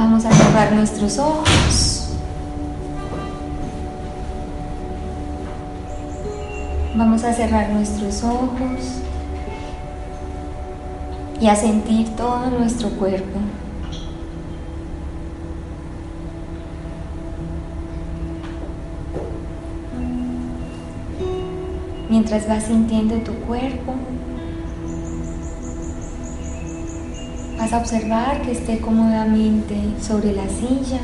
Vamos a cerrar nuestros ojos. Vamos a cerrar nuestros ojos y a sentir todo nuestro cuerpo. Mientras vas sintiendo tu cuerpo, vas a observar que esté cómodamente sobre la silla.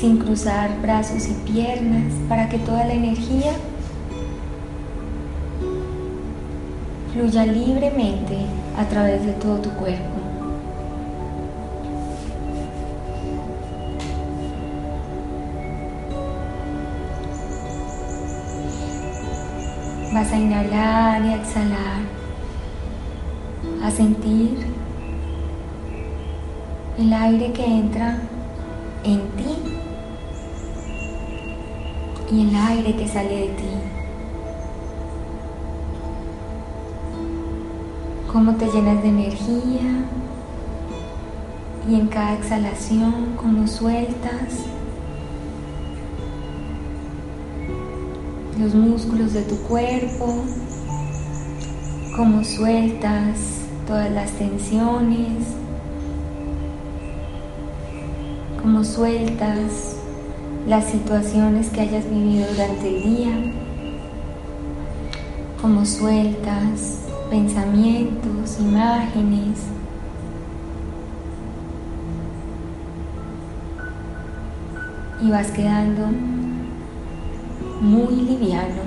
sin cruzar brazos y piernas para que toda la energía fluya libremente a través de todo tu cuerpo. Vas a inhalar y exhalar, a sentir el aire que entra en ti y el aire que sale de ti. Cómo te llenas de energía y en cada exhalación cómo sueltas los músculos de tu cuerpo, cómo sueltas todas las tensiones, cómo sueltas las situaciones que hayas vivido durante el día, cómo sueltas pensamientos, imágenes. Y vas quedando muy liviano,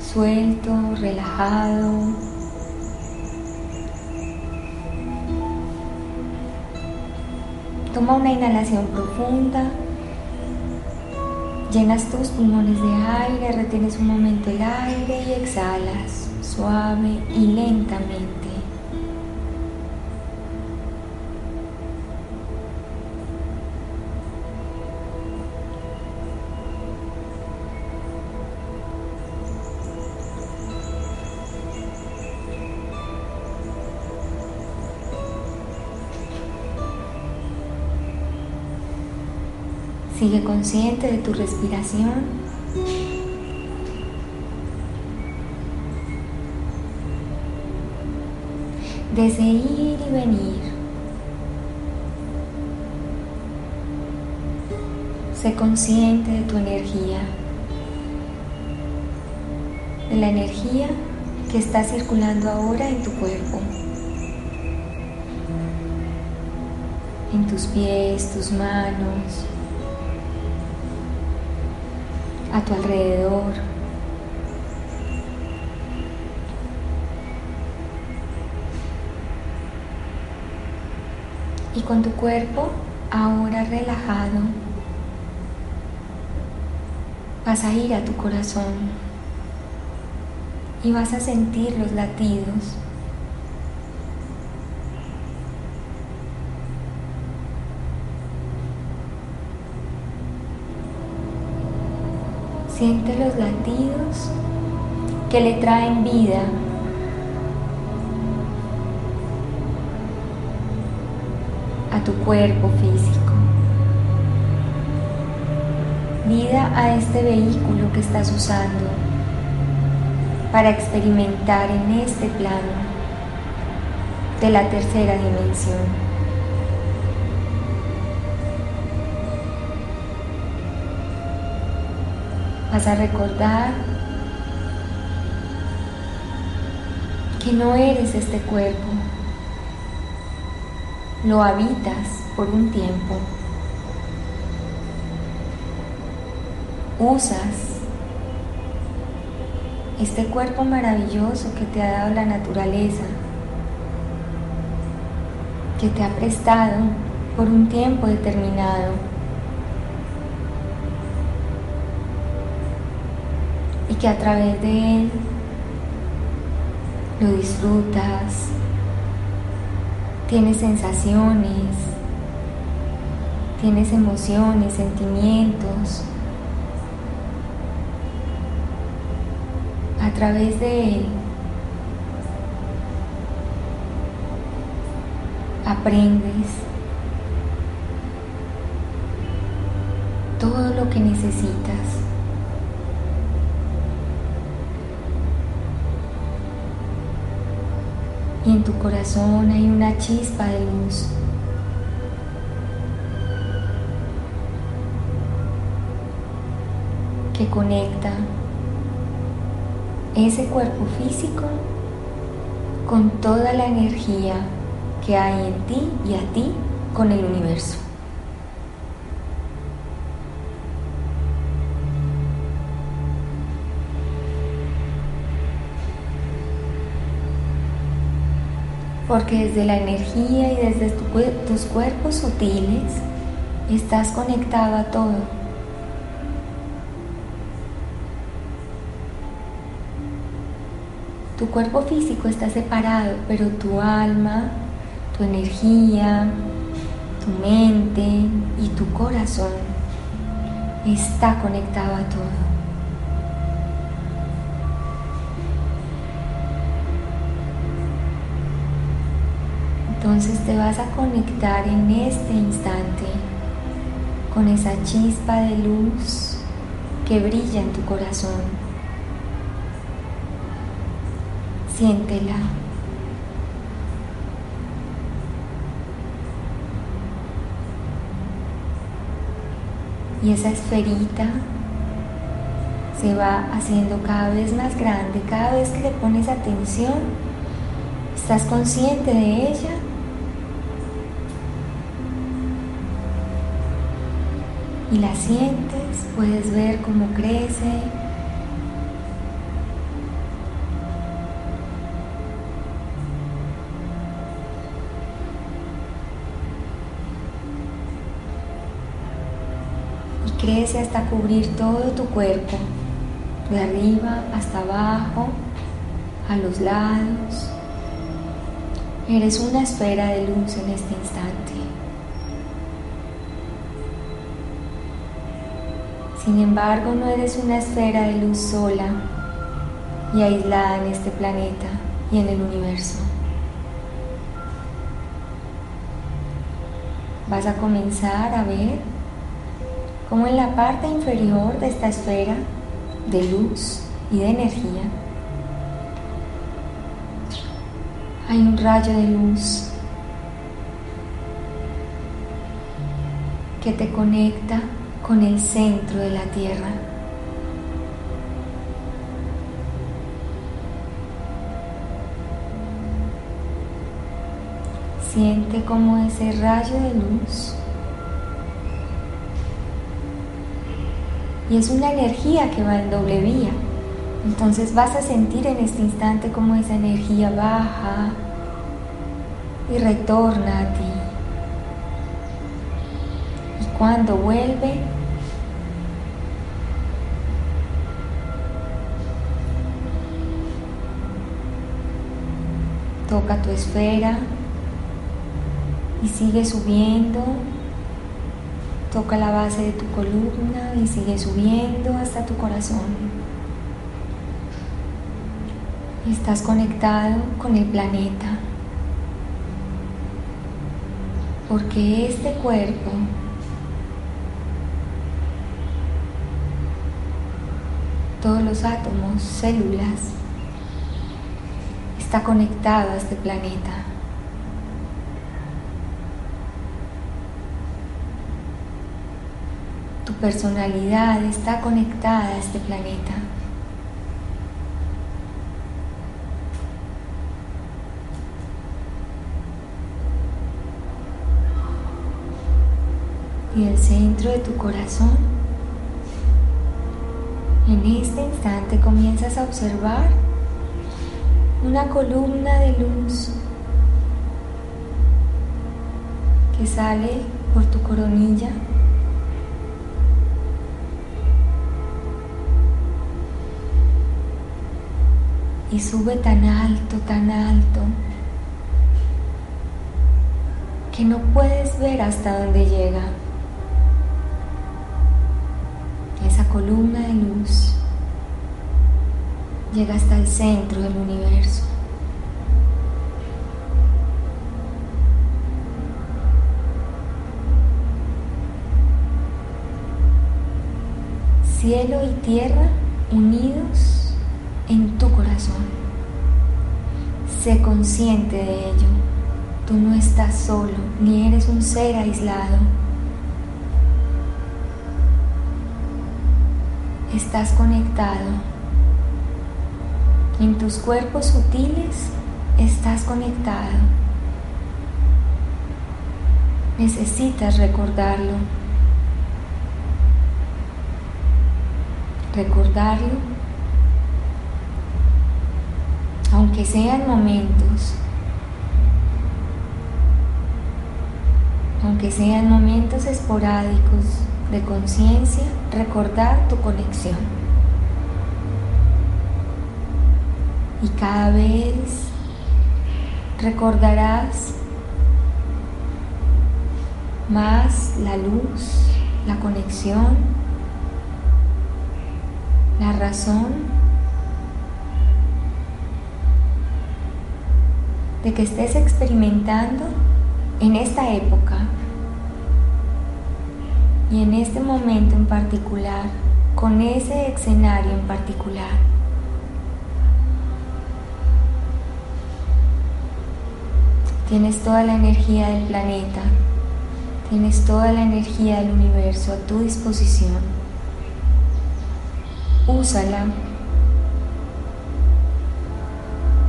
suelto, relajado. Toma una inhalación profunda, llenas tus pulmones de aire, retienes un momento el aire y exhalas suave y lentamente. Sigue consciente de tu respiración. Desde ir y venir. Sé consciente de tu energía. De la energía que está circulando ahora en tu cuerpo. En tus pies, tus manos, a tu alrededor. Y con tu cuerpo ahora relajado, vas a ir a tu corazón y vas a sentir los latidos. Siente los latidos que le traen vida. a tu cuerpo físico. Vida a este vehículo que estás usando para experimentar en este plano de la tercera dimensión. Vas a recordar que no eres este cuerpo, lo habitas por un tiempo. Usas este cuerpo maravilloso que te ha dado la naturaleza, que te ha prestado por un tiempo determinado. Que a través de él lo disfrutas, tienes sensaciones, tienes emociones, sentimientos. A través de él aprendes todo lo que necesitas. Y en tu corazón hay una chispa de luz. que conecta ese cuerpo físico con toda la energía que hay en ti y a ti con el universo. Porque desde la energía y desde tus cuerpos sutiles estás conectado a todo. Tu cuerpo físico está separado, pero tu alma, tu energía, tu mente y tu corazón está conectado a todo. Entonces te vas a conectar en este instante con esa chispa de luz que brilla en tu corazón. Siéntela. Y esa esferita se va haciendo cada vez más grande. Cada vez que le pones atención, estás consciente de ella. Y la sientes, puedes ver cómo crece, crece hasta cubrir todo tu cuerpo, de arriba hasta abajo, a los lados. Eres una esfera de luz en este instante. Sin embargo, no eres una esfera de luz sola y aislada en este planeta y en el universo. Vas a comenzar a ver como en la parte inferior de esta esfera de luz y de energía hay un rayo de luz que te conecta con el centro de la Tierra. Siente como ese rayo de luz y es una energía que va en doble vía. Entonces vas a sentir en este instante cómo esa energía baja y retorna a ti. Y cuando vuelve, toca tu esfera y sigue subiendo Toca la base de tu columna y sigue subiendo hasta tu corazón. Estás conectado con el planeta. Porque este cuerpo todos los átomos, células, está conectado a este planeta. personalidad está conectada a este planeta. Y el centro de tu corazón En este instante comienzas a observar una columna de luz que sale por tu coronilla y sube tan alto, tan alto, que no puedes ver hasta dónde llega. Esa columna de luz llega hasta el centro del universo. Cielo y tierra unidos en tu corazón. Sé consciente de ello. Tú no estás solo, ni eres un ser aislado. Estás conectado. En tus cuerpos sutiles estás conectado. Necesitas recordarlo. Recordarlo aunque sean momentos, aunque sean momentos esporádicos de conciencia, recordar tu conexión. Y cada vez recordarás más la luz, la conexión, la razón de que estés experimentando en esta época y en este momento en particular, con ese escenario en particular. Tienes toda la energía del planeta, tienes toda la energía del universo a tu disposición. Úsala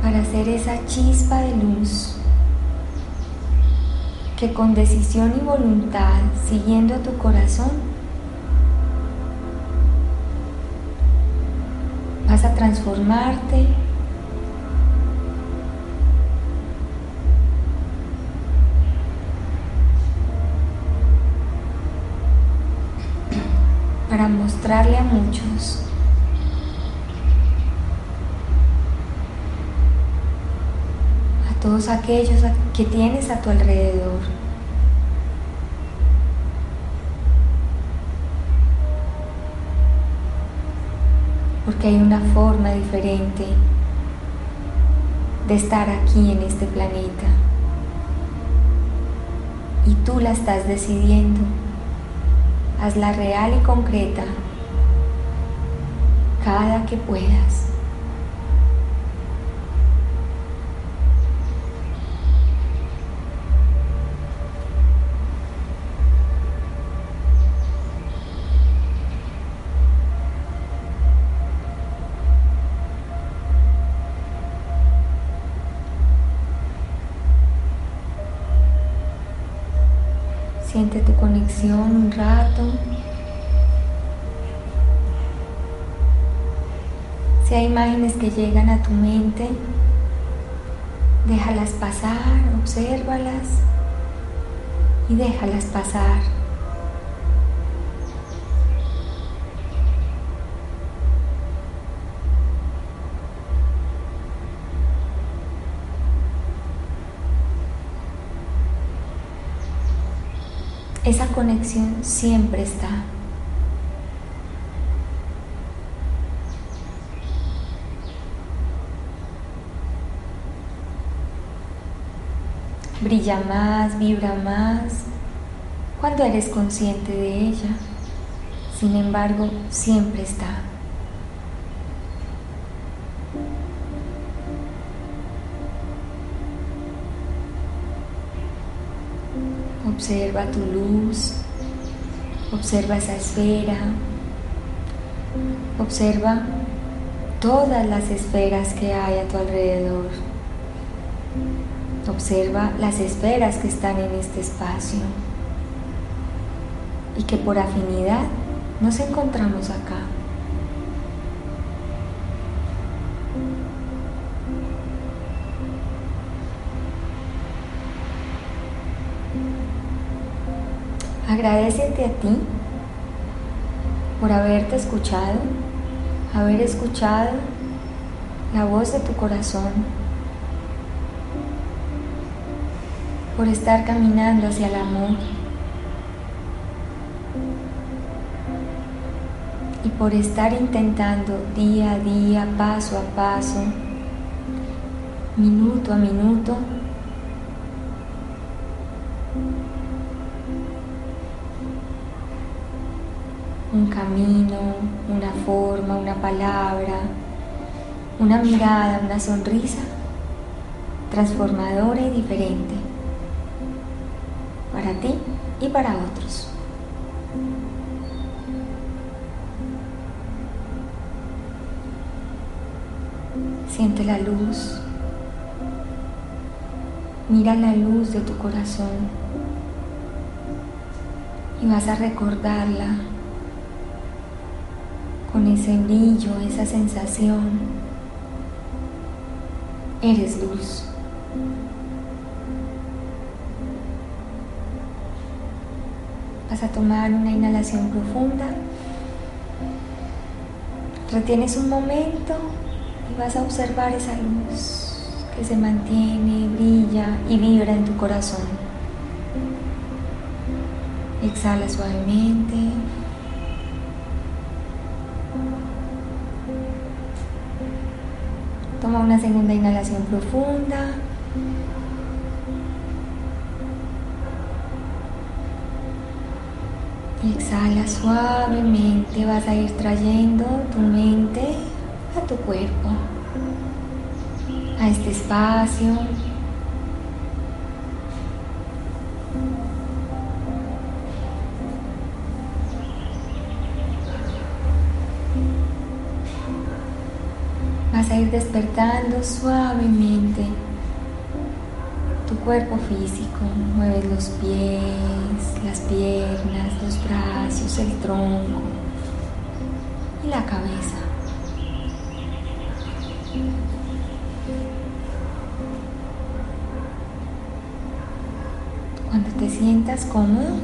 para hacer esa chispa de luz que con decisión y voluntad, siguiendo a tu corazón, vas a transformarte para mostrarle a muchos todos aquellos que tienes a tu alrededor. Porque hay una forma diferente de estar aquí en este planeta. Y tú la estás decidiendo. Hazla real y concreta cada que puedas. Un rato. Si hay imágenes que llegan a tu mente, déjalas pasar, obsérvalas y déjalas pasar. esa conexión siempre está. Brilla más, vibra más cuando eres consciente de ella. Sin embargo, siempre está. Observa tu luz, observa esa esfera, observa todas las esferas que hay a tu alrededor. Observa las esferas que están en este espacio y que por afinidad nos encontramos acá. Agradecete a ti por haberte escuchado, haber escuchado la voz de tu corazón, por estar caminando hacia el amor y por estar intentando día a día, paso a paso, minuto a minuto, camino, una forma, una palabra, una mirada, una sonrisa transformadora y diferente para ti y para otros. Siente la luz, mira la luz de tu corazón y vas a recordarla brillo, esa sensación. Eres luz. Vas a tomar una inhalación profunda. Retienes un momento y vas a observar esa luz que se mantiene, brilla y vibra en tu corazón. Exhala suavemente. Toma una segunda inhalación profunda. Y exhala suavemente. Vas a ir trayendo tu mente a tu cuerpo, a este espacio. Despertando suavemente tu cuerpo físico. Mueves los pies, las piernas, los brazos, el tronco y la cabeza. Cuando te sientas cómodo,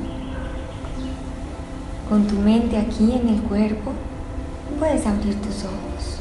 con tu mente aquí en el cuerpo, puedes abrir tus ojos,